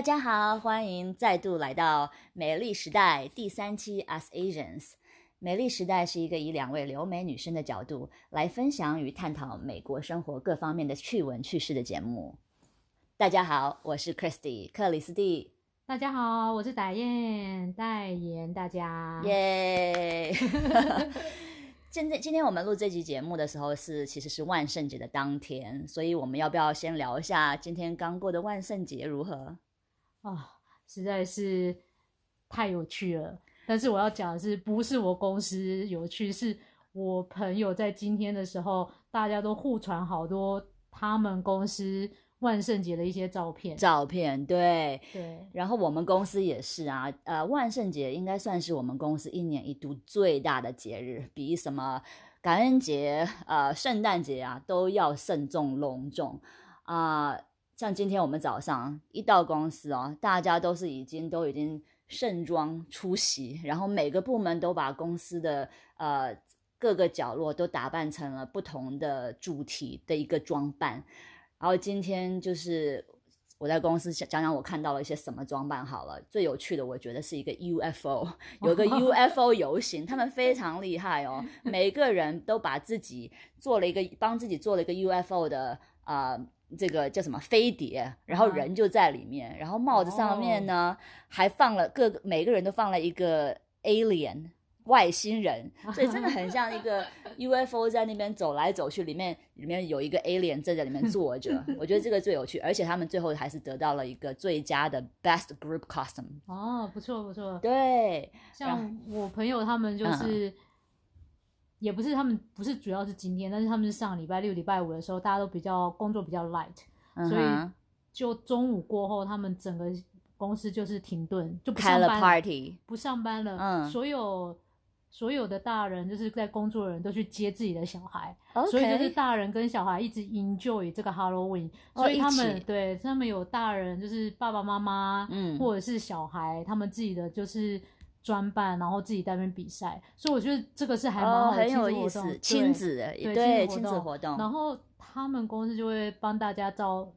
大家好，欢迎再度来到美丽时代第三期 As Asians。美丽时代是一个以两位留美女生的角度来分享与探讨美国生活各方面的趣闻趣事的节目。大家好，我是 Christy 克里斯蒂，大家好，我是戴燕，代言大家。耶！现在今天我们录这集节目的时候是其实是万圣节的当天，所以我们要不要先聊一下今天刚过的万圣节如何？啊、实在是太有趣了。但是我要讲的是，不是我公司有趣，是我朋友在今天的时候，大家都互传好多他们公司万圣节的一些照片。照片对，对，然后我们公司也是啊，呃，万圣节应该算是我们公司一年一度最大的节日，比什么感恩节、呃圣诞节啊都要慎重隆重啊、像今天我们早上一到公司哦，大家都是已经都已经盛装出席，然后每个部门都把公司的呃各个角落都打扮成了不同的主题的一个装扮。然后今天就是我在公司讲讲我看到了一些什么装扮好了。最有趣的，我觉得是一个 UFO，有个 UFO 游行，他们非常厉害哦，每个人都把自己做了一个帮自己做了一个 UFO 的啊。呃这个叫什么飞碟，然后人就在里面，然后帽子上面呢、还放了各个每个人都放了一个 alien 外星人，所以真的很像一个 UFO 在那边走来走去，里面里面有一个 alien 正在里面坐着，我觉得这个最有趣，而且他们最后还是得到了一个最佳的 Best Group Costume。哦，不错不错。对，像我朋友他们嗯就是，也不是他们不是主要是今天，但是他们是上礼拜六、礼拜五的时候，大家都比较工作比较 light，所以就中午过后，他们整个公司就是停顿，就不上班 party，不上班了。嗯。所有所有的大人就是在工作的人都去接自己的小孩所以就是大人跟小孩一直 enjoy 这个 Halloween，、哦所以他们对他们有大人就是爸爸妈妈，嗯或者是小孩，他们自己的就是专办，然后自己在那边比赛，所以我觉得这个是还蛮哦，好的很有意亲子活动思，亲子的对对亲亲子活动子活动，然后他们公司就会帮大家照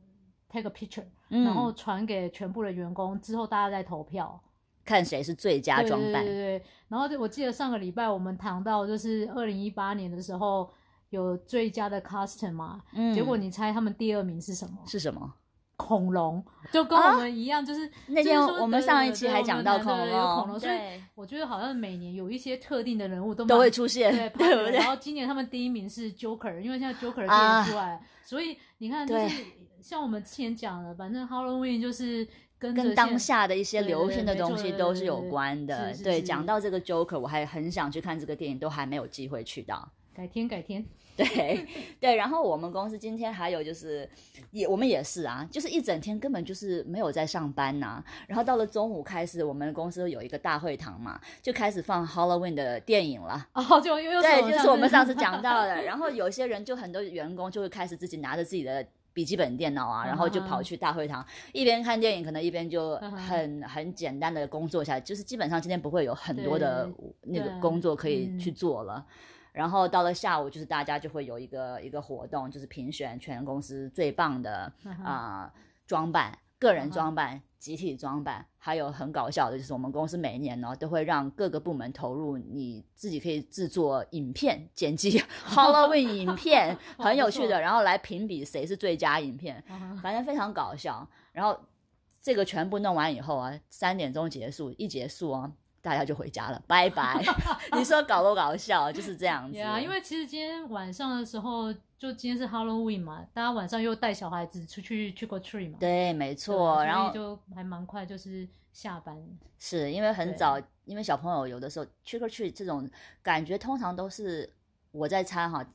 take a picture，、嗯然后传给全部的员工，之后大家再投票。看谁是最佳装扮对对，对对。然后我记得上个礼拜我们谈到，就是二零一八年的时候有最佳的 costume 嘛，嗯结果你猜他们第二名是什么？是什么？恐龙，就跟我们一样，就是、那天说我们上一期还讲到恐龙，有恐龙，所以，我觉得好像每年有一些特定的人物都都会出现，对，对不对？然？后今年他们第一名是 Joker，因为现在 Joker 啊。电影出来，所以你看，就是像我们之前讲的，反正 Halloween 就是跟跟当下的一些流行的东西都是有对对对关的。对，讲到这个 Joker，我还很想去看这个电影，都还没有机会去到。改天改天，对对，然后我们公司今天还有就是，也我们也是啊，就是一整天根本就是没有在上班呐、然后到了中午开始，我们公司有一个大会堂嘛，就开始放 Halloween 的电影了。哦，就又又对，就是我们上次次讲到的。然后有些人就很多员工就会开始自己拿着自己的笔记本电脑啊，然后就跑去大会堂，一边看电影，可能一边就很很简单的工作下来，就是基本上今天不会有很多的那个工作可以嗯去做了。然后到了下午，就是大家就会有一个一个活动，就是评选全公司最棒的啊、装扮、个人装扮、集体装扮，还有很搞笑的，就是我们公司每一年呢都会让各个部门投入你自己可以制作影片、剪辑 Halloween 影片，哦很有趣的，然后来评比谁是最佳影片，反正非常搞笑。然后这个全部弄完以后啊，三点钟结束，一结束啊，大家就回家了，拜拜。你说搞不搞笑？就是这样子。啊因为其实今天晚上的时候，就今天是 Halloween 嘛，大家晚上又带小孩子出去去过 tree 嘛，对，没错。然后就还蛮快，就是下班。是因为很早，因为小朋友有的时候 trick or treat 这种感觉，通常都是我在猜哈，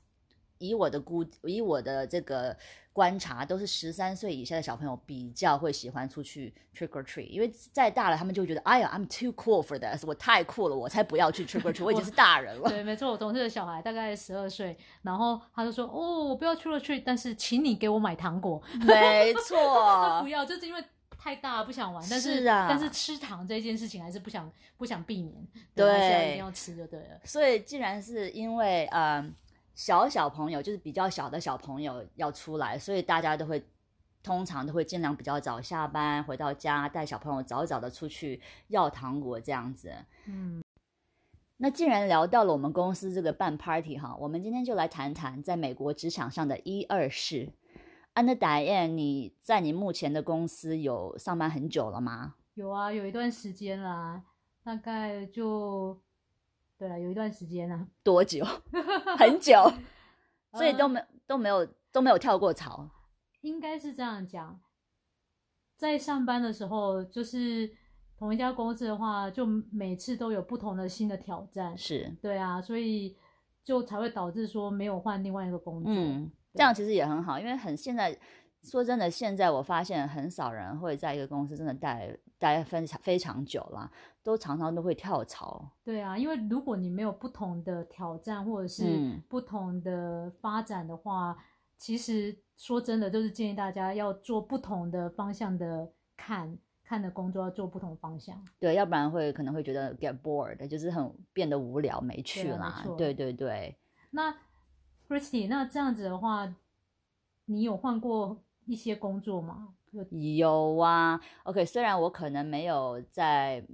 以我的估，以我的这个观察，都是十三岁以下的小朋友比较会喜欢出去 trick or treat，因为再大了，他们就会觉得，哎呀，I'm too cool for this，我太酷了，我才不要去 trick or treat，我已经是大人了。对，没错，我同事的小孩大概十二岁，然后他就说：“哦，我不要去了去，但是请你给我买糖果。没他错 不，要，就是因为太大不想玩，但是但是吃糖这件事情还是不想不想避免，对，还是要对一定要吃就对了。所以既然是因为呃小小朋友，就是比较小的小朋友要出来，所以大家都会通常都会尽量比较早下班，回到家带小朋友早早的出去要糖果这样子。嗯，那既然聊到了我们公司这个办 party 哈，我们今天就来谈谈在美国职场上的一二事。安德达燕，你在你目前的公司有上班很久了吗？有啊，有一段时间啦，大概就对了，有一段时间啊，多久？很久，所以都没都没有都没有跳过槽。应该是这样讲，在上班的时候，就是同一家公司的话，就每次都有不同的新的挑战。是对啊，所以就才会导致说没有换另外一个工作。嗯，这样其实也很好，因为很现在说真的，现在我发现很少人会在一个公司真的待待非常非常久了，都常常都会跳槽。对啊，因为如果你没有不同的挑战或者是嗯不同的发展的话，其实说真的，就是建议大家要做不同的方向的看看的工作，要做不同方向。对，要不然会可能会觉得 get bored，就是很变得无聊没趣对啊啦。对对对，那 Christy，那这样子的话，你有换过一些工作吗？有有啊。OK，虽然我可能没有在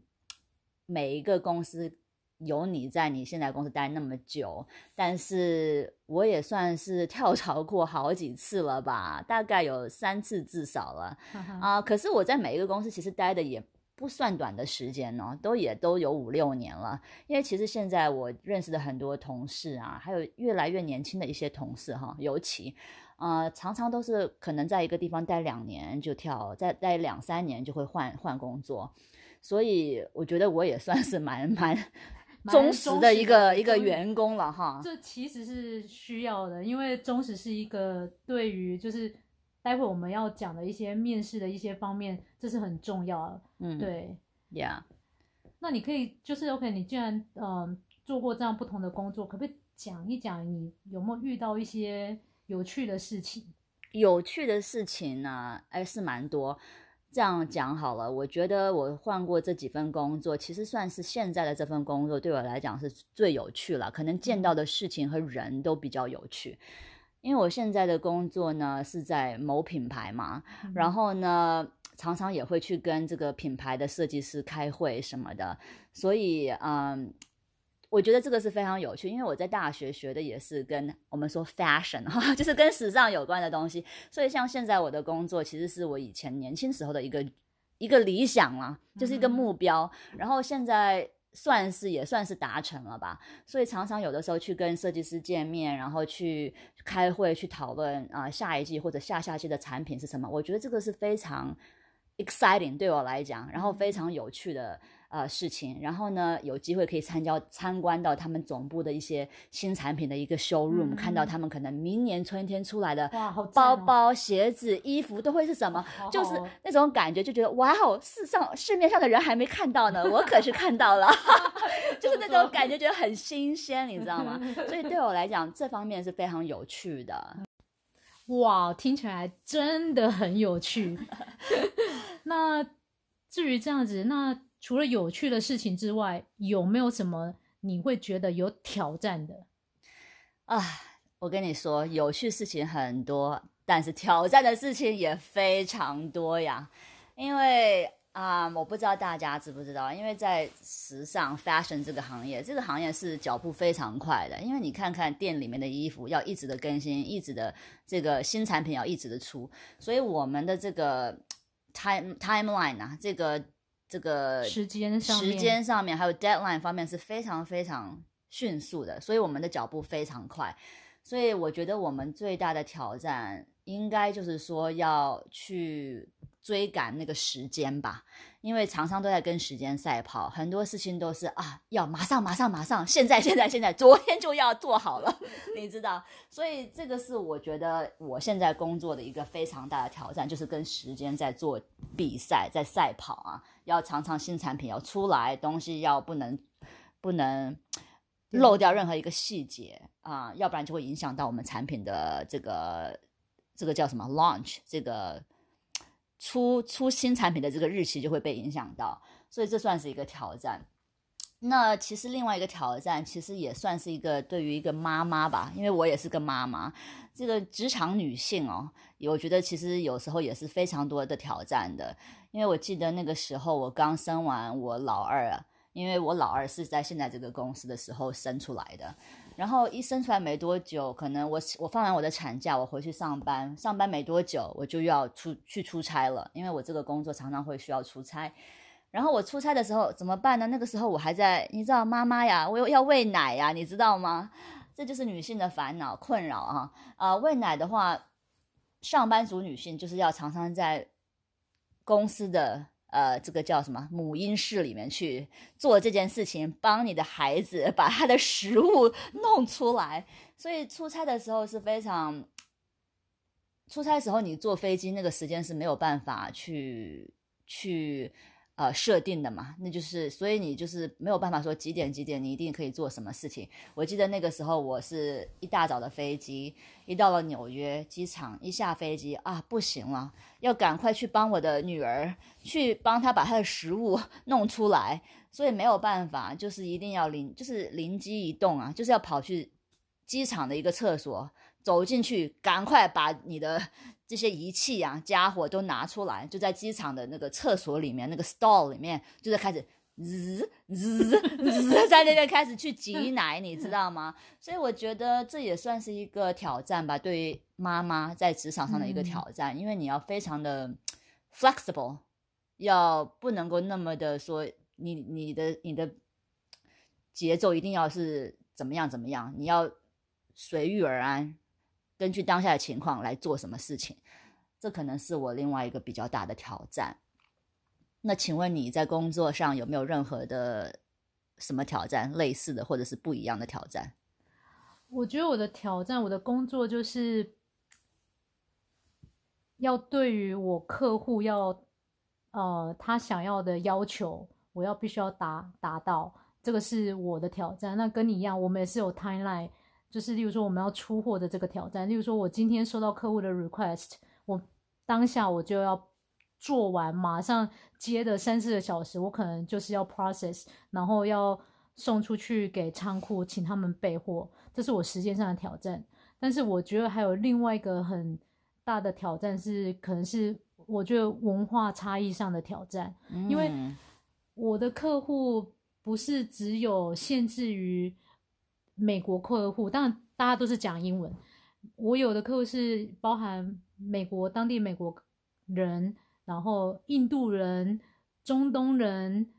每一个公司有你在你现在公司待那么久，但是我也算是跳槽过好几次了吧，大概有三次至少了。啊、可是我在每一个公司其实待的也不算短的时间哦，都也都有五六年了。因为其实现在我认识的很多同事啊，还有越来越年轻的一些同事哈，尤其呃常常都是可能在一个地方待两年就跳，再待两三年就会换换工作。所以我觉得我也算是蛮蛮蛮忠实的一个的一个员工了哈。这其实是需要的，因为忠实是一个对于就是待会我们要讲的一些面试的一些方面，这是很重要的。嗯，对，，Yeah。那你可以就是 OK，你既然嗯、呃做过这样不同的工作，可不可以讲一讲你有没有遇到一些有趣的事情？有趣的事情呢，哎，是蛮多。这样讲好了，我觉得我换过这几份工作，其实算是现在的这份工作对我来讲是最有趣了。可能见到的事情和人都比较有趣，因为我现在的工作呢是在某品牌嘛，然后呢常常也会去跟这个品牌的设计师开会什么的，所以嗯。我觉得这个是非常有趣，因为我在大学学的也是跟我们说 fashion 哈，就是跟时尚有关的东西。所以像现在我的工作，其实是我以前年轻时候的一个一个理想啦，就是一个目标。然后现在算是也算是达成了吧。所以常常有的时候去跟设计师见面，然后去开会去讨论啊、下一季或者下下季的产品是什么。我觉得这个是非常 exciting 对我来讲，然后非常有趣的。呃，事情，然后呢，有机会可以参加参观到他们总部的一些新产品的一个 showroom，、嗯看到他们可能明年春天出来的包包、鞋子、衣服都会是什么，好就是那种感觉，就觉得哇哦，世上市面上的人还没看到呢，我可是看到了 就是那种感觉，觉得很新鲜，你知道吗？所以对我来讲，这方面是非常有趣的。哇，听起来真的很有趣。那至于这样子，那除了有趣的事情之外，有没有什么你会觉得有挑战的？啊，我跟你说，有趣事情很多，但是挑战的事情也非常多呀。因为啊、我不知道大家知不知道，因为在时尚 fashion 这个行业，这个行业是脚步非常快的。因为你看看店里面的衣服要一直的更新，一直的这个新产品要一直的出，所以我们的这个 time timeline 啊，这个这个时间上面时间上面还有 deadline 方面是非常非常迅速的，所以我们的脚步非常快。所以我觉得我们最大的挑战应该就是说要去追赶那个时间吧，因为常常都在跟时间赛跑，很多事情都是啊要马上马上马上，现在现在现在，昨天就要做好了，你知道。所以这个是我觉得我现在工作的一个非常大的挑战，就是跟时间在做比赛，在赛跑啊，要常常新产品要出来，东西要不能不能漏掉任何一个细节啊、要不然就会影响到我们产品的这个这个叫什么 launch 这个出出新产品的这个日期就会被影响到，所以这算是一个挑战。那其实另外一个挑战，其实也算是一个对于一个妈妈吧，因为我也是个妈妈。这个职场女性哦，我觉得其实有时候也是非常多的挑战的。因为我记得那个时候我刚生完我老二啊，因为我老二是在现在这个公司的时候生出来的，然后一生出来没多久，可能我我放完我的产假，我回去上班，上班没多久我就要出去出差了，因为我这个工作常常会需要出差。然后我出差的时候怎么办呢？那个时候我还在，你知道妈妈呀，我又要喂奶呀，你知道吗？这就是女性的烦恼困扰啊！啊，喂奶的话，上班族女性就是要常常在公司的呃这个叫什么母婴室里面去做这件事情，帮你的孩子 把他的食物 弄出来。所以出差的时候是非常，出差时候你坐飞机那个时间是没有办法去去。呃，设定的嘛，那就是所以你就是没有办法说几点几点你一定可以做什么事情。我记得那个时候我是一大早的飞机，一到了纽约机场，一下飞机啊，不行了，要赶快去帮我的女儿去帮她把她的食物 弄出来，所以没有办法，就是一定要灵，就是灵机一动啊，就是要跑去机场的一个厕所，走进去，赶快把你的。这些仪器啊，家伙都拿出来，就在机场的那个厕所里面，那个 stall 里面，就在开始滋滋滋，在那边开始去挤奶，你知道吗？所以我觉得这也算是一个挑战吧，对于妈妈在职场上的一个挑战，因为你要非常的 flexible，要不能够那么的说，你你的你的节奏一定要是怎么样怎么样，你要随遇而安。根据当下的情况来做什么事情，这可能是我另外一个比较大的挑战。那请问你在工作上有没有任何的什么挑战，类似的或者是不一样的挑战？我觉得我的挑战，我的工作就是要对于我客户要呃他想要的要求，我要必须要达达到，这个是我的挑战。那跟你一样，我们也是有 timeline。就是例如说我们要出货的这个挑战，例如说我今天收到客户的 request，我当下我就要做完，马上接的三四个小时，我可能就是要 process，然后要送出去给仓库，请他们备货，这是我时间上的挑战。但是我觉得还有另外一个很大的挑战是，可能是我觉得文化差异上的挑战，因为我的客户不是只有限制于。美国客户当然大家都是讲英文，我有的客户是包含美国当地美国人，然后印度人、中东人、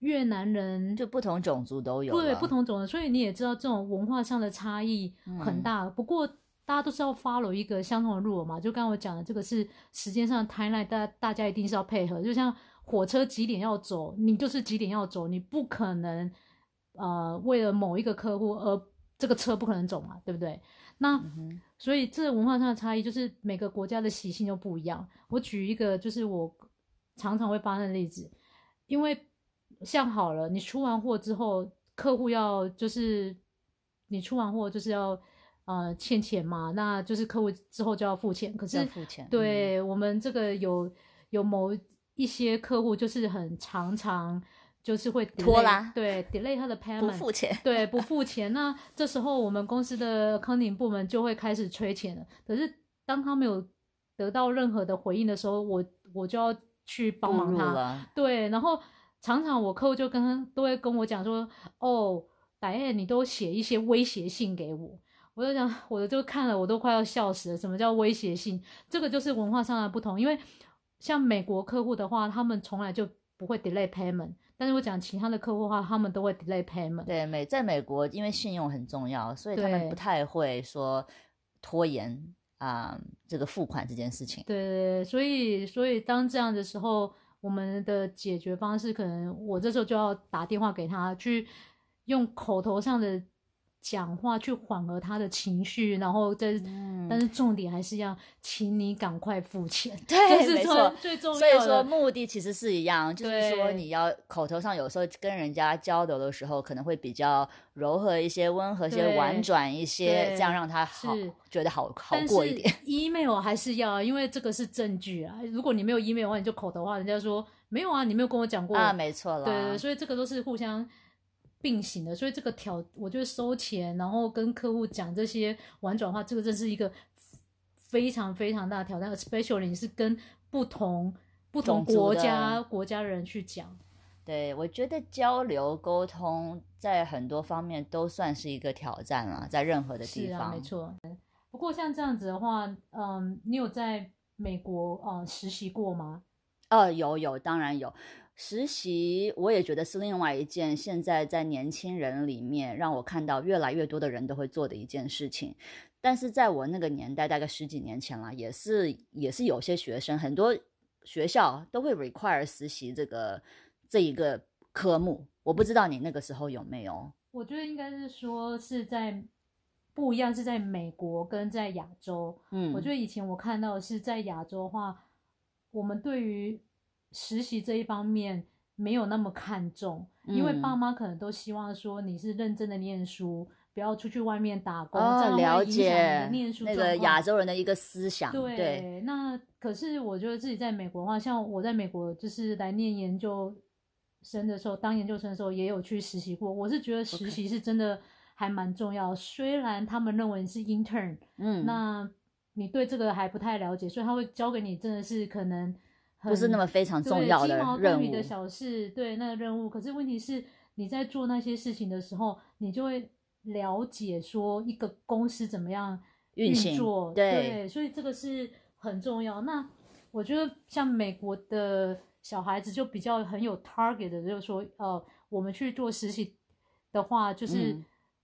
越南人，就不同种族都有。对，不同种族，所以你也知道这种文化上的差异很大。不过大家都是要 follow 一个相同的路嘛，就刚刚我讲的这个是时间上 timeline，大大家一定是要配合。就像火车几点要走，你就是几点要走，你不可能。呃，为了某一个客户而这个车不可能走嘛，对不对？那所以这文化上的差异就是每个国家的习性都不一样。我举一个就是我常常会发生的例子，因为像好了，你出完货之后，客户要就是你出完货就是要呃欠钱嘛，那就是客户之后就要付钱。可是付钱，对我们这个有有某一些客户就是很常常。就是会拖拉，对，delay 他的 payment，不付钱，对，不付钱。那这时候我们公司的 accounting 部门就会开始催钱了。可是当他没有得到任何的回应的时候，我我就要去帮忙他。对，然后常常我客户就跟他都会跟我讲说：“哦，白燕，你都写一些威胁信给我。”我就讲，我就看了，我都快要笑死了。什么叫威胁信？这个就是文化上的不同。因为像美国客户的话，他们从来就不会 delay payment。但是我讲其他的客户的话，他们都会 delay payment。对，美在美国，因为信用很重要，所以他们不太会说拖延啊这个付款这件事情。对，所以所以当这样的时候，我们的解决方式可能我这时候就要打电话给他，去用口头上的。讲话去缓和他的情绪，然后再，但是重点还是要，请你赶快付钱。对，没错，最重要。所以说目的其实是一样，就是说你要口头上有时候跟人家交流的时候，可能会比较柔和一些、温和一些、婉转一些，这样让他好觉得好好过一点。email 还是要，因为这个是证据啊。如果你没有 email 的话，你就口头话，人家说没有啊，你没有跟我讲过啊，没错了。对对，所以这个都是互相。并行的，所以这个挑，我觉得收钱，然后跟客户讲这些婉转话，这个真是一个非常非常大的挑战，especially 你是跟不同不同国家国家人去讲。对，我觉得交流沟通在很多方面都算是一个挑战了，在任何的地方。是啊，没错。不过像这样子的话，嗯，你有在美国呃实习过吗？呃，有有，当然有。实习我也觉得是另外一件现在在年轻人里面让我看到越来越多的人都会做的一件事情。但是在我那个年代，大概十几年前了，也是也是有些学生，很多学校都会 require 实习这个这一个科目。我不知道你那个时候有没有？我觉得应该是说是在不一样，是在美国跟在亚洲。嗯，我觉得以前我看到是在亚洲的话，我们对于实习这一方面没有那么看重，因为爸妈可能都希望说你是认真的念书，不要出去外面打工，这样了解念书那个亚洲人的一个思想。对，那可是我觉得自己在美国的话，像我在美国就是来念研究生的时候，当研究生的时候也有去实习过。我是觉得实习是真的还蛮重要，虽然他们认为是 intern，嗯，那你对这个还不太了解，所以他会教给你，真的是可能。不是那么非常重要的任务的小事，对那个任务。可是问题是，你在做那些事情的时候，你就会了解说一个公司怎么样运作。对，所以这个是很重要。那我觉得像美国的小孩子就比较很有 target 的，就是说，呃，我们去做实习的话，就是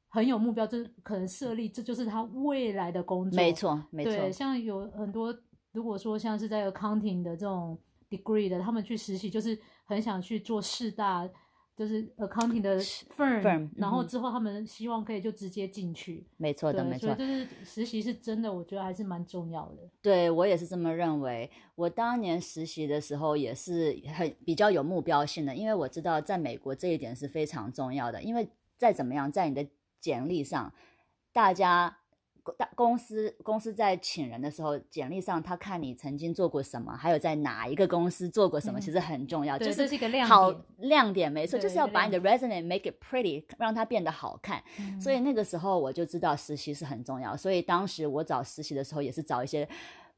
很有目标，就是可能设立，这就是他未来的工作。没错，没错。像有很多。如果说像是在 accounting 的这种 degree 的，他们去实习就是很想去做四大，就是 accounting 的 firm，然后之后他们希望可以就直接进去。没错的，没错。所以就是实习是真的，我觉得还是蛮重要的。对我也是这么认为。我当年实习的时候也是很比较有目标性的，因为我知道在美国这一点是非常重要的。因为再怎么样，在你的简历上，大家。大公司公司在请人的时候，简历上他看你曾经做过什么，还有在哪一个公司做过什么，其实很重要。就是这个亮好亮点，没错，就是要把你的 resume make it pretty，让它变得好看。所以那个时候我就知道实习是很重要。所以当时我找实习的时候，也是找一些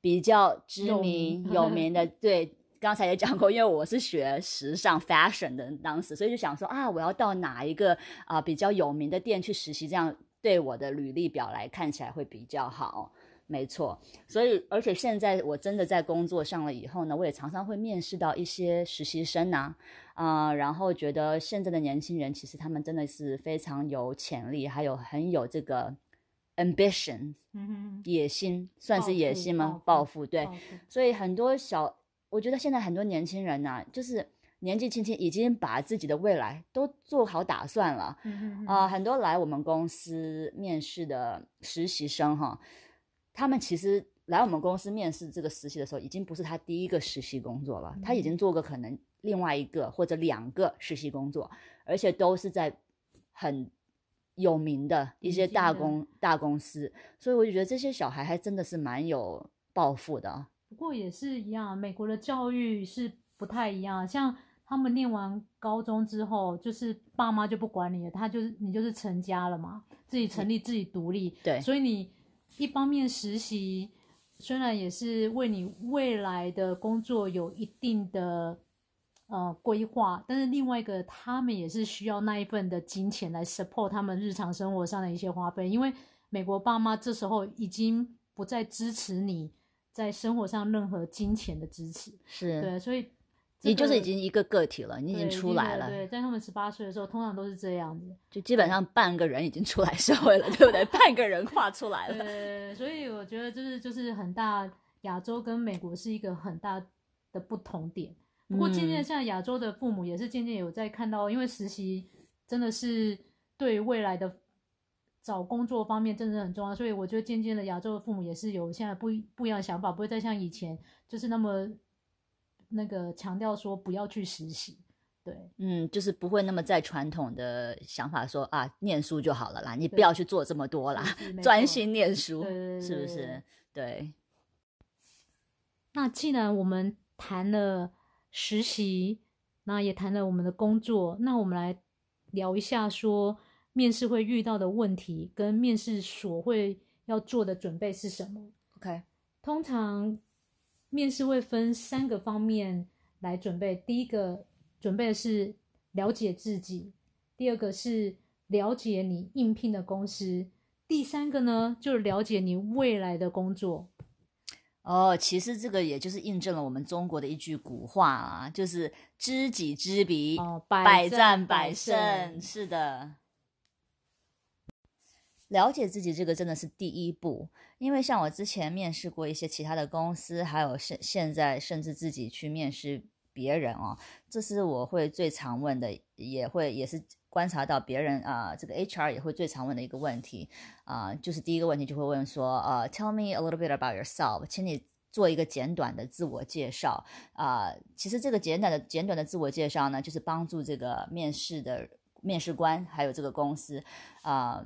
比较知名有 名的。对，刚才也讲过，因为我是学时尚 fashion 的，当时所以就想说啊，我要到哪一个啊比较有名的店去实习，这样。对我的履历表来看起来会比较好，没错。所以，而且现在我真的在工作上了以后呢，我也常常会面试到一些实习生呐，啊，然后觉得现在的年轻人其实他们真的是非常有潜力，还有很有这个 ambition，嗯野心，算是野心吗？抱负，对。所以很多小，我觉得现在很多年轻人呐，就是。年纪轻轻已经把自己的未来都做好打算了，啊，很多来我们公司面试的实习生哈，他们其实来我们公司面试这个实习的时候，已经不是他第一个实习工作了，他已经做过可能另外一个或者两个实习工作，而且都是在很有名的一些大公大公司，所以我就觉得这些小孩还真的是蛮有抱负的。不过也是一样，美国的教育是不太一样，像。他们念完高中之后，就是爸妈就不管你了，他就是你就是成家了嘛，自己成立自己独立。对，所以你一方面实习，虽然也是为你未来的工作有一定的呃规划，但是另外一个他们也是需要那一份的金钱来 support 他们日常生活上的一些花费，因为美国爸妈这时候已经不再支持你在生活上任何金钱的支持。是对，所以。你就是已经一个个体了，你已经出来了。对，在他们十八岁的时候，通常都是这样子，就基本上半个人已经出来社会了，对不对？半个人跨出来了。对，所以我觉得就是就是很大，亚洲跟美国是一个很大的不同点。不过渐渐像亚洲的父母也是渐渐有在看到，因为实习真的是对未来的找工作方面真的很重要，所以我觉得渐渐的亚洲的父母也是有现在不不一样的想法，不会再像以前就是那么。那个强调说不要去实习，对，嗯，就是不会那么在传统的想法说啊，念书就好了啦，你不要去做这么多啦，专心念书，是不是？对。那既然我们谈了实习，那也谈了我们的工作，那我们来聊一下说面试会遇到的问题跟面试所会要做的准备是什么。OK，通常面试会分三个方面来准备，第一个准备的是了解自己，第二个是了解你应聘的公司，第三个呢就是了解你未来的工作。哦，其实这个也就是印证了我们中国的一句古话啊，就是知己知彼，哦，百战战百胜。是的，了解自己这个真的是第一步，因为像我之前面试过一些其他的公司，还有现现在甚至自己去面试别人哦，这是我会最常问的，也会也是观察到别人啊、这个 HR 也会最常问的一个问题啊、就是第一个问题就会问说，呃，Tell me a little bit about yourself，请你做一个简短的自我介绍。啊、其实这个简短的简短的自我介绍呢，就是帮助这个面试的面试官还有这个公司啊、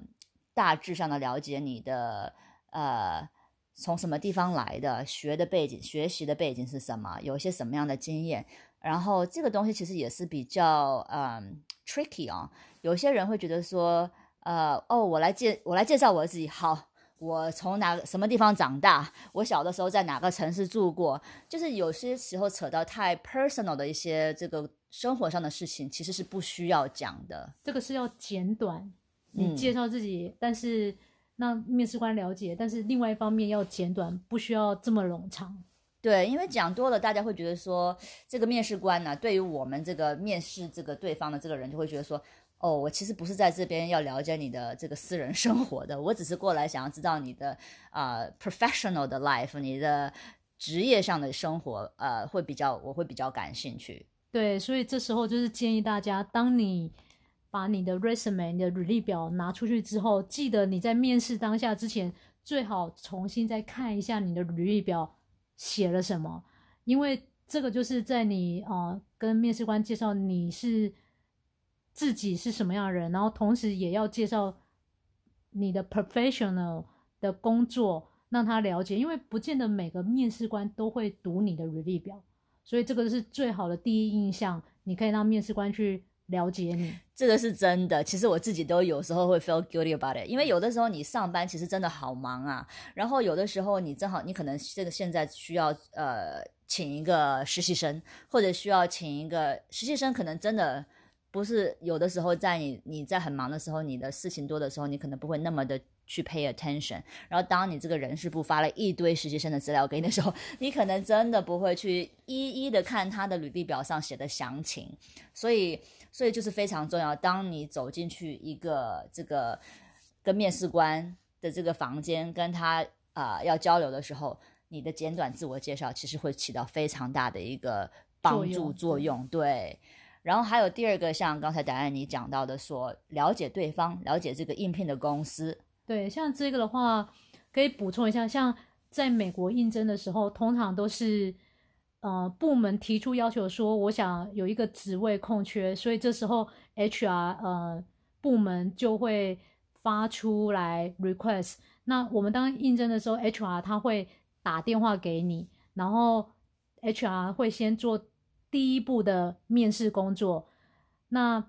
大致上的了解你的呃从什么地方来的，学的背景、学习的背景是什么，有一些什么样的经验。然后这个东西其实也是比较嗯 tricky 啊、有些人会觉得说，呃，哦，我来介我来介绍我自己，好，我从哪什么地方长大，我小的时候在哪个城市住过，就是有些时候扯到太 personal 的一些这个生活上的事情，其实是不需要讲的。这个是要简短，你嗯介绍自己，但是让面试官了解，但是另外一方面要简短，不需要这么冗长。对，因为讲多了，大家会觉得说，这个面试官呢，对于我们这个面试这个对方的这个人，就会觉得说，哦，我其实不是在这边要了解你的这个私人生活的，我只是过来想要知道你的啊、呃 professional 的 life，你的职业上的生活，呃，会比较我会比较感兴趣。对，所以这时候就是建议大家，当你把你的 resume、你的履历表拿出去之后，记得你在面试当下之前，最好重新再看一下你的履历表写了什么，因为这个就是在你呃跟面试官介绍你是自己是什么样的人，然后同时也要介绍你的 professional 的工作，让他了解，因为不见得每个面试官都会读你的履历表。所以这个是最好的第一印象，你可以让面试官去了解你。这个是真的，其实我自己都有时候会 feel guilty about it，因为有的时候你上班其实真的好忙啊，然后有的时候你正好你可能这个现在需要呃请一个实习生，或者需要请一个实习生，可能真的不是有的时候在你你在很忙的时候，你的事情多的时候，你可能不会那么的去 pay attention，然后当你这个人事部发了一堆实习生的资料给你的时候，你可能真的不会去一一的看他的履历表上写的详情，所以。所以就是非常重要。当你走进去一个这个跟面试官的这个房间，跟他啊、呃要交流的时候，你的简短自我介绍其实会起到非常大的一个帮助作作用。对。然后还有第二个，像刚才答案你讲到的说，了解对方，了解这个应聘的公司。对，像这个的话，可以补充一下，像在美国应征的时候，通常都是呃部门提出要求说，我想有一个职位空缺，所以这时候 HR 呃部门就会发出来 request。那我们当应征的时候，HR 他会打电话给你，然后 HR 会先做第一步的面试工作。那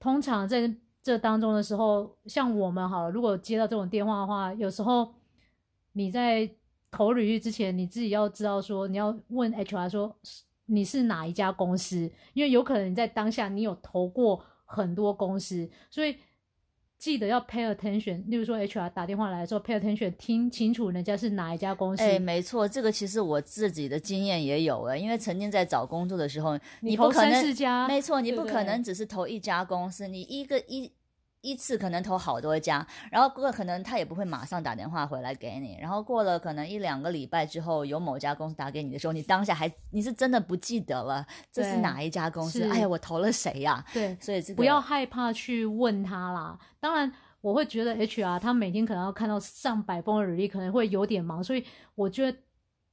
通常在这当中的时候，像我们好了，如果接到这种电话的话，有时候你在投履历之前，你自己要知道说，你要问 HR 说你是哪一家公司，因为有可能你在当下你有投过很多公司，所以记得要 pay attention。例如说 HR 打电话来的时候，pay attention，听清楚人家是哪一家公司。哎，没错，这个其实我自己的经验也有哎，因为曾经在找工作的时候，你不可能四家，没错，你不可能只是投一家公司，你一个一一次可能投好多家，然后过可能他也不会马上打电话回来给你，然后过了可能一两个礼拜之后，有某家公司打给你的时候，你当下还你是真的不记得了这是哪一家公司？哎呀，我投了谁呀、对，所以这个不要害怕去问他啦。当然，我会觉得 HR 他每天可能要看到上百封的履历，可能会有点忙，所以我觉得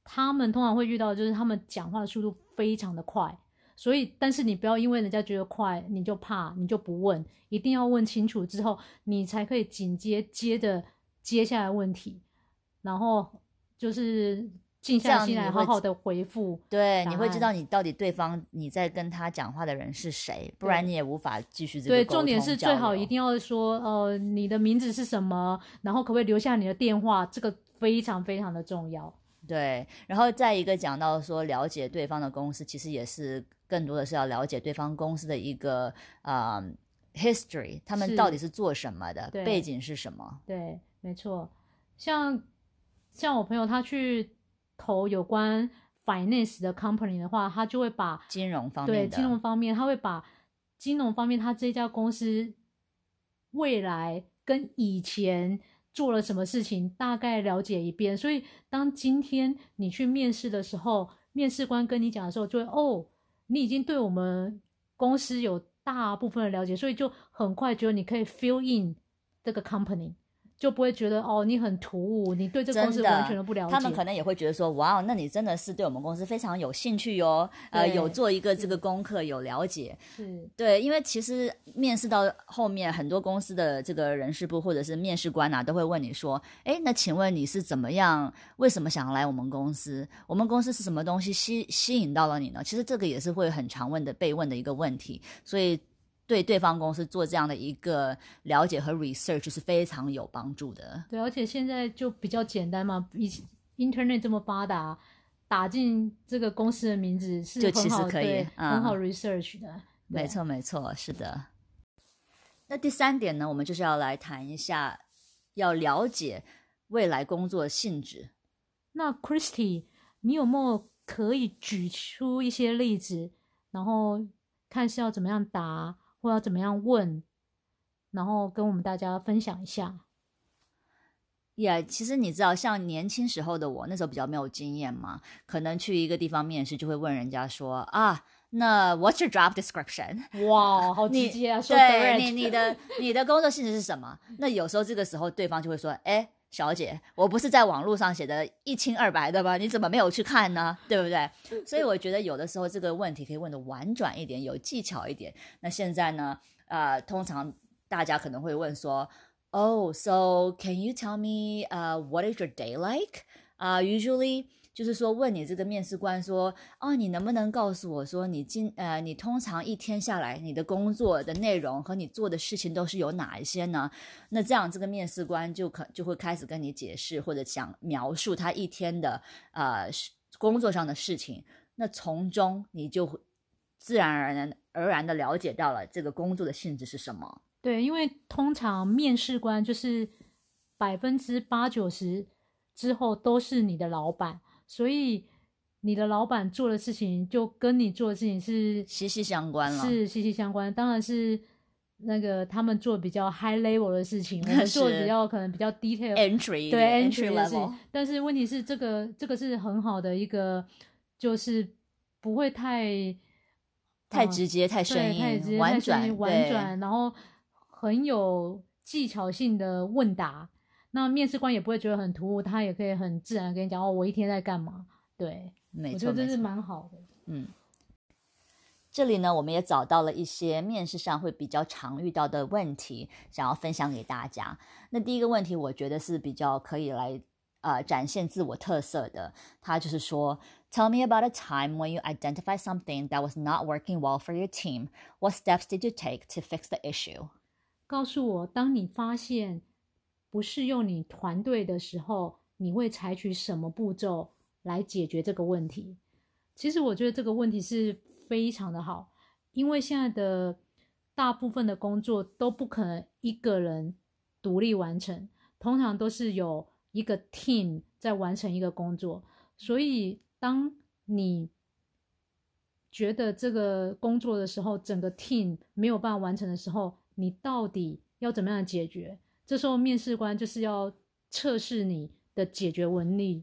他们通常会遇到就是他们讲话的速度非常的快。所以，但是你不要因为人家觉得快，你就怕，你就不问，一定要问清楚之后，你才可以紧接接着接下来问题，然后就是静下心来好好的回复。对，你会知道你到底对方你在跟他讲话的人是谁，不然你也无法继续这个对，重点是最好一定要说，呃，你的名字是什么，然后可不可以留下你的电话，这个非常非常的重要。对，然后再一个讲到说了解对方的公司，其实也是更多的是要了解对方公司的一个呃 history，他们到底是做什么的，背景是什么。对，没错。像像我朋友他去投有关 finance 的 company 的话，他就会把金融方面的，金融方面，他会把金融方面他这家公司未来跟以前做了什么事情大概了解一遍。所以当今天你去面试的时候，面试官跟你讲的时候，就会哦，你已经对我们公司有大部分的了解，所以就很快觉得你可以 fill in 这个 company。就不会觉得哦，你很突兀，你对这个公司完全都不了解。他们可能也会觉得说，哇，那你真的是对我们公司非常有兴趣哟，呃，有做一个这个功课，有了解。是对，因为其实面试到后面，很多公司的这个人事部或者是面试官啊，都会问你说，哎，那请问你是怎么样？为什么想要来我们公司？我们公司是什么东西吸吸引到了你呢？其实这个也是会很常问的被问的一个问题，所以对对方公司做这样的一个了解和 research 是非常有帮助的。对，而且现在就比较简单嘛，以 Internet 这么发达，打进这个公司的名字是就很好其实可以很好 research 的。对没错，没错，是的。那第三点呢，我们就是要来谈一下，要了解未来工作性质。那 Christy，你有没有可以举出一些例子，然后看是要怎么样答，或要怎么样问，然后跟我们大家分享一下？也、其实你知道，像年轻时候的我，那时候比较没有经验嘛，可能去一个地方面试，就会问人家说啊，那 What's your job description？哇，好你直接啊！说对你你的你的工作性质是什么？那有时候这个时候对方就会说，哎。小姐，我不是在网络上写的一清二白的吗？你怎么没有去看呢？对不对？所以我觉得有的时候这个问题可以问的婉转一点，有技巧一点。那现在呢？呃，通常大家可能会问说，Oh, so can you tell me, uh, what is your day like? 啊、usually 就是说问你这个面试官说，哦，你能不能告诉我说你今呃你通常一天下来你的工作的内容和你做的事情都是有哪一些呢？那这样这个面试官就可就会开始跟你解释或者想描述他一天的呃工作上的事情，那从中你就会自然而然而然的了解到了这个工作的性质是什么。对，因为通常面试官就是百分之八九十之后都是你的老板，所以你的老板做的事情就跟你做的事情是息息相关了是息息相关。当然是那个他们做比较 high level 的事情，我们做比较可能比较 detail entry 对 entry level。但是问题是，这个这个是很好的一个，就是不会太太呃直接、太生对，太直接硬、婉转、婉转，然后很有技巧性的问答。那面试官也不会觉得很突兀，他也可以很自然地跟你讲哦，我一天在干嘛。对，没我觉得这是。蛮好的。嗯，这里呢，我们也找到了一些面试上会比较常遇到的问题，想要分享给大家。那第一个问题，我觉得是比较可以来呃展现自我特色的，他就是说，Tell me about a time when you identified something that was not working well for your team. What steps did you take to fix the issue? 告诉我，当你发现不适用你团队的时候，你会采取什么步骤来解决这个问题？其实我觉得这个问题是非常的好，因为现在的大部分的工作都不可能一个人独立完成，通常都是有一个 team 在完成一个工作。所以，当你觉得这个工作的时候，整个 team 没有办法完成的时候，你到底要怎么样解决？这时候面试官就是要测试你的解决能力。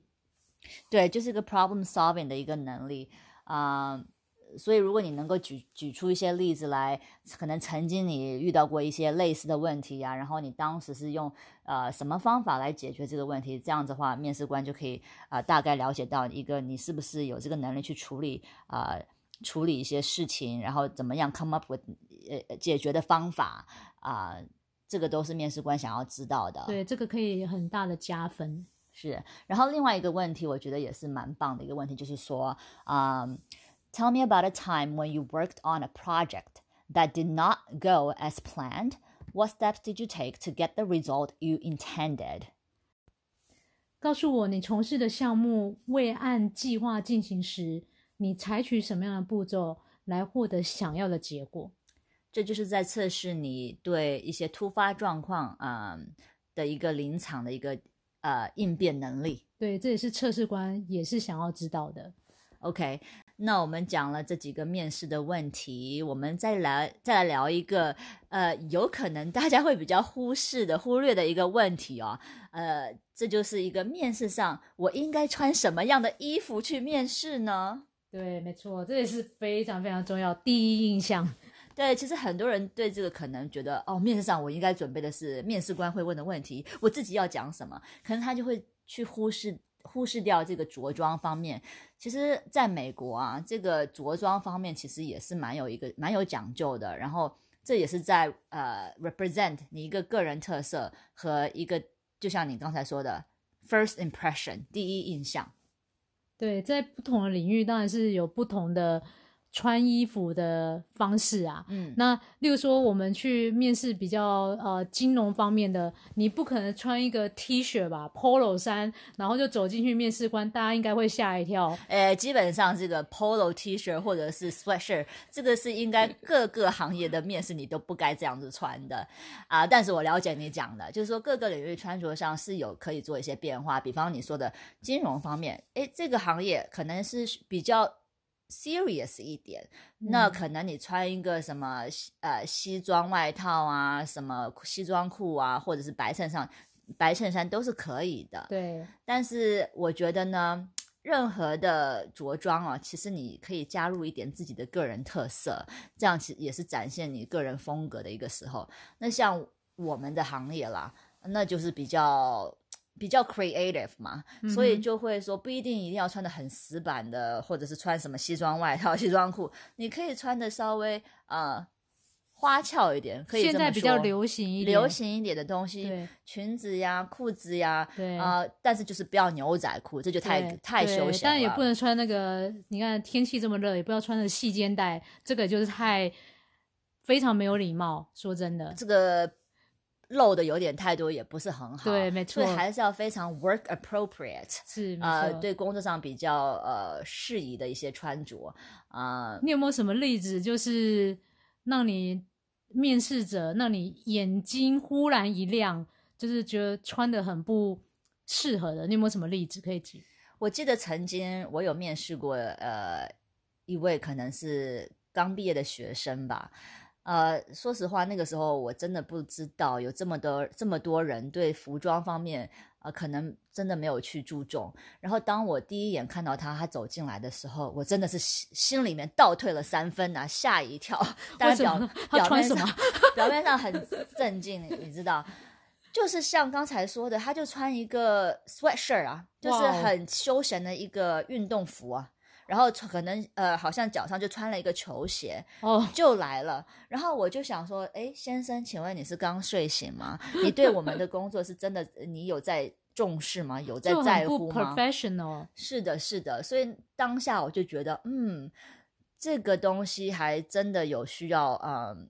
对，就是一个 problem solving 的一个能力啊、所以如果你能够举举出一些例子来，可能曾经你遇到过一些类似的问题啊，然后你当时是用呃什么方法来解决这个问题，这样子的话，面试官就可以啊、呃大概了解到一个你是不是有这个能力去处理啊、处理一些事情，然后怎么样 come up with 呃解决的方法啊、这个都是面试官想要知道的。对，这个可以很大的加分。是，然后另外一个问题，我觉得也是蛮棒的一个问题，就是说，嗯、t e l l me about a time when you worked on a project that did not go as planned. What steps did you take to get the result you intended? 告诉我你从事的项目未按计划进行时，你采取什么样的步骤来获得想要的结果？这就是在测试你对一些突发状况，啊、的一个临场的一个呃应变能力。对，这也是测试官也是想要知道的。OK，那我们讲了这几个面试的问题，我们再来再来聊一个呃，有可能大家会比较忽视的、忽略的一个问题哦。呃，这就是一个面试上我应该穿什么样的衣服去面试呢？对，没错，这也是非常非常重要，第一印象。对，其实很多人对这个可能觉得，哦，面试上我应该准备的是面试官会问的问题，我自己要讲什么，可能他就会去忽视忽视掉这个着装方面。其实，在美国啊，这个着装方面其实也是蛮有一个蛮有讲究的，然后这也是在呃 represent 你一个个人特色和一个，就像你刚才说的 first impression 第一印象。对，在不同的领域当然是有不同的穿衣服的方式啊。嗯，那例如说，我们去面试比较呃金融方面的，你不可能穿一个 T 恤吧，Polo 衫，然后就走进去面试官，大家应该会吓一跳。呃，基本上这个 polo T 恤或者是 sweatshirt，这个是应该各个行业的面试你都不该这样子穿的啊。但是我了解你讲的，就是说各个领域穿着上是有可以做一些变化。比方你说的金融方面，诶，这个行业可能是比较 serious 一点，那嗯可能你穿一个什么呃西装外套啊，什么西装裤啊，或者是白衬衫，白衬衫都是可以的。对，但是我觉得呢，任何的着装啊，其实你可以加入一点自己的个人特色，这样其实也是展现你个人风格的一个时候。那像我们的行业啦，那就是比较。比较 creative 嘛，所以就会说不一定一定要穿的很死板的，或者是穿什么西装外套、西装裤，你可以穿的稍微呃花俏一点，可以现在比较流行一点，流行一点的东西，裙子呀、裤子呀，对啊、但是就是不要牛仔裤，这就太太休闲了。但也不能穿那个，你看天气这么热，也不要穿的细肩带，这个就是太非常没有礼貌。说真的，这个露的有点太多，也不是很好。对没错所以还是要非常 work appropriate，是没呃，对工作上比较呃适宜的一些穿着啊、你有没有什么例子，就是让你面试者让你眼睛忽然一亮，就是觉得穿的很不适合的？你有没有什么例子可以举？我记得曾经我有面试过呃一位可能是刚毕业的学生吧。呃，说实话，那个时候我真的不知道有这么多这么多人对服装方面，呃，可能真的没有去注重。然后当我第一眼看到他，他走进来的时候，我真的是心心里面倒退了三分呐、吓一跳。当然表表面上 表面上很镇静，你知道，就是像刚才说的，他就穿一个 sweatshirt 啊，就是很休闲的一个运动服啊。然后可能呃，好像脚上就穿了一个球鞋，哦，就来了。然后我就想说，哎，先生，请问你是刚睡醒吗？你对我们的 工作是真的，你有在重视吗？有在在乎吗？professional。是的，是的。所以当下我就觉得，嗯，这个东西还真的有需要，嗯，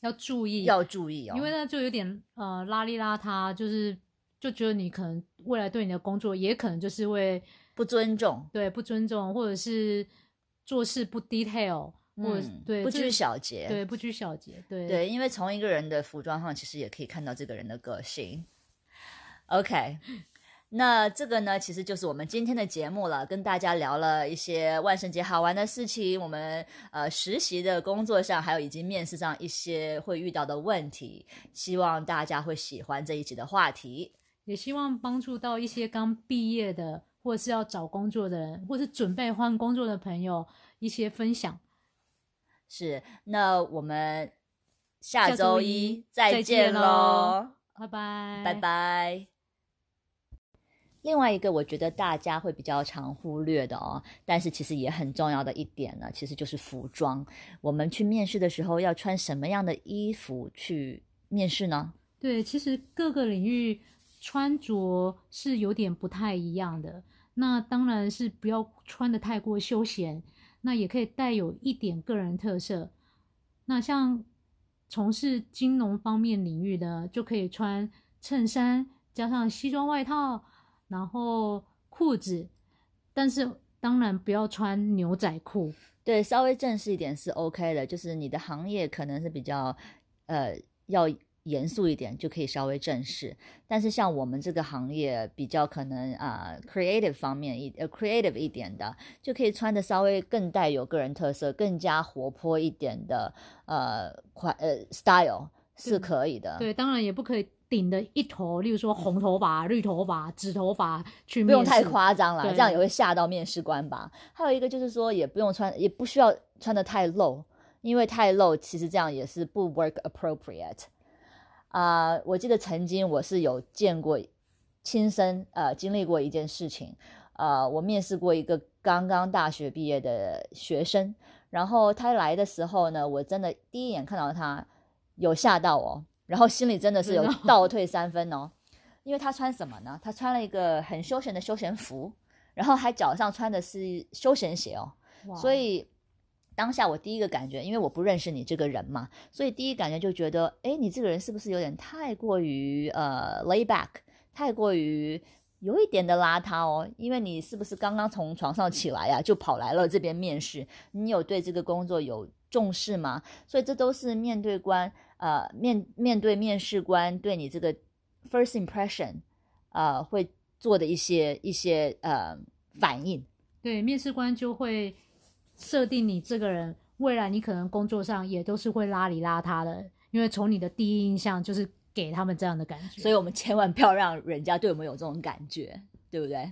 要注意，要注意哦。因为那就有点呃邋里邋遢，就是就觉得你可能未来对你的工作也可能就是会不尊重，对不尊重，或者是做事不 detail，或者、嗯，对不拘小节，对不拘小节，对对，因为从一个人的服装上，其实也可以看到这个人的个性。OK，那这个呢，其实就是我们今天的节目了，跟大家聊了一些万圣节好玩的事情，我们呃实习的工作上，还有以及面试上一些会遇到的问题，希望大家会喜欢这一集的话题。也希望帮助到一些刚毕业的，或者是要找工作的人，或是准备换工作的朋友一些分享。是，那我们下下周周一一再见喽。拜拜，拜。拜。另外一个，我觉得大家会比较常忽略的哦，但是其实也很重要的一点呢，其实就是服装。我们去面试的时候要穿什么样的衣服去面试呢？对，其实各个领域穿着是有点不太一样的。那当然是不要穿的太过休闲，那也可以带有一点个人特色。那像从事金融方面领域的，就可以穿衬衫加上西装外套，然后裤子，但是当然不要穿牛仔裤。对，稍微正式一点是 OK 的，就是你的行业可能是比较，呃，要严肃一点，就可以稍微正式。但是像我们这个行业比较可能啊，creative 方面一呃 creative 一点的，就可以穿的稍微更带有个人特色、更加活泼一点的呃款呃 style 是可以的。对，当然也不可以。顶的一头，例如说红头发、绿头发、紫头发去，不用太夸张了，这样也会吓到面试官吧。还有一个就是说，也不用穿，也不需要穿的太露，因为太露其实这样也是不 work appropriate。啊，我记得曾经我是有见过，亲身呃经历过一件事情，呃，我面试过一个刚刚大学毕业的学生，然后他来的时候呢，我真的第一眼看到他有吓到我。然后心里真的是有倒退三分哦，因为他穿什么呢？他穿了一个很休闲的休闲服，然后还脚上穿的是休闲鞋哦。所以当下我第一个感觉，因为我不认识你这个人嘛，所以第一感觉就觉得，哎，你这个人是不是有点太过于呃 lay back，太过于有一点的邋遢哦？因为你是不是刚刚从床上起来呀，就跑来了这边面试？你有对这个工作有重视吗？所以这都是面对官。呃，面面对面试官对你这个 first impression，呃，会做的一些一些呃反应，对面试官就会设定你这个人未来你可能工作上也都是会邋里邋遢的，因为从你的第一印象就是给他们这样的感觉，所以我们千万不要让人家对我们有这种感觉，对不对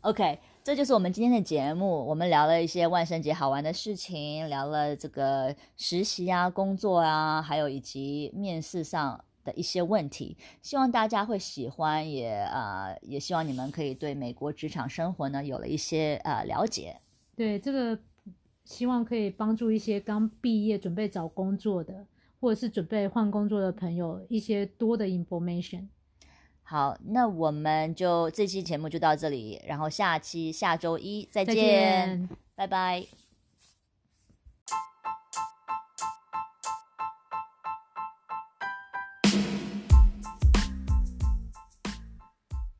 ？OK。这就是我们今天的节目，我们聊了一些万圣节好玩的事情，聊了这个实习啊、工作啊，还有以及面试上的一些问题，希望大家会喜欢，也啊，也希望你们可以对美国职场生活呢有了一些呃了解。对这个，希望可以帮助一些刚毕业准备找工作的，或者是准备换工作的朋友一些多的 information。好，那我们就这期节目就到这里，然后下期下周一再见，拜拜。